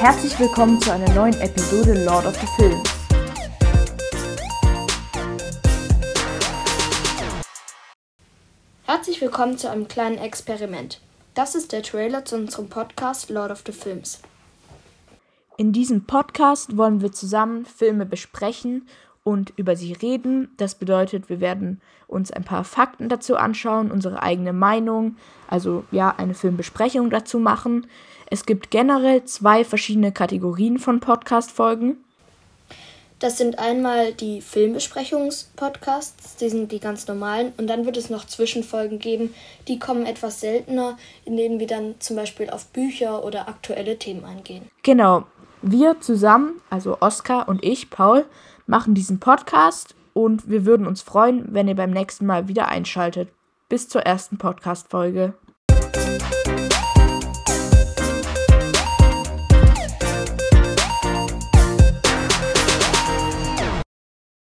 Herzlich willkommen zu einer neuen Episode Lord of the Films. Herzlich willkommen zu einem kleinen Experiment. Das ist der Trailer zu unserem Podcast Lord of the Films. In diesem Podcast wollen wir zusammen Filme besprechen und über sie reden. Das bedeutet, wir werden uns ein paar Fakten dazu anschauen, unsere eigene Meinung, also ja, eine Filmbesprechung dazu machen. Es gibt generell zwei verschiedene Kategorien von Podcast-Folgen. Das sind einmal die Filmbesprechungspodcasts, die sind die ganz normalen, und dann wird es noch Zwischenfolgen geben, die kommen etwas seltener, in denen wir dann zum Beispiel auf Bücher oder aktuelle Themen eingehen. Genau, wir zusammen, also Oskar und ich, Paul, machen diesen Podcast und wir würden uns freuen, wenn ihr beim nächsten Mal wieder einschaltet. Bis zur ersten Podcast-Folge.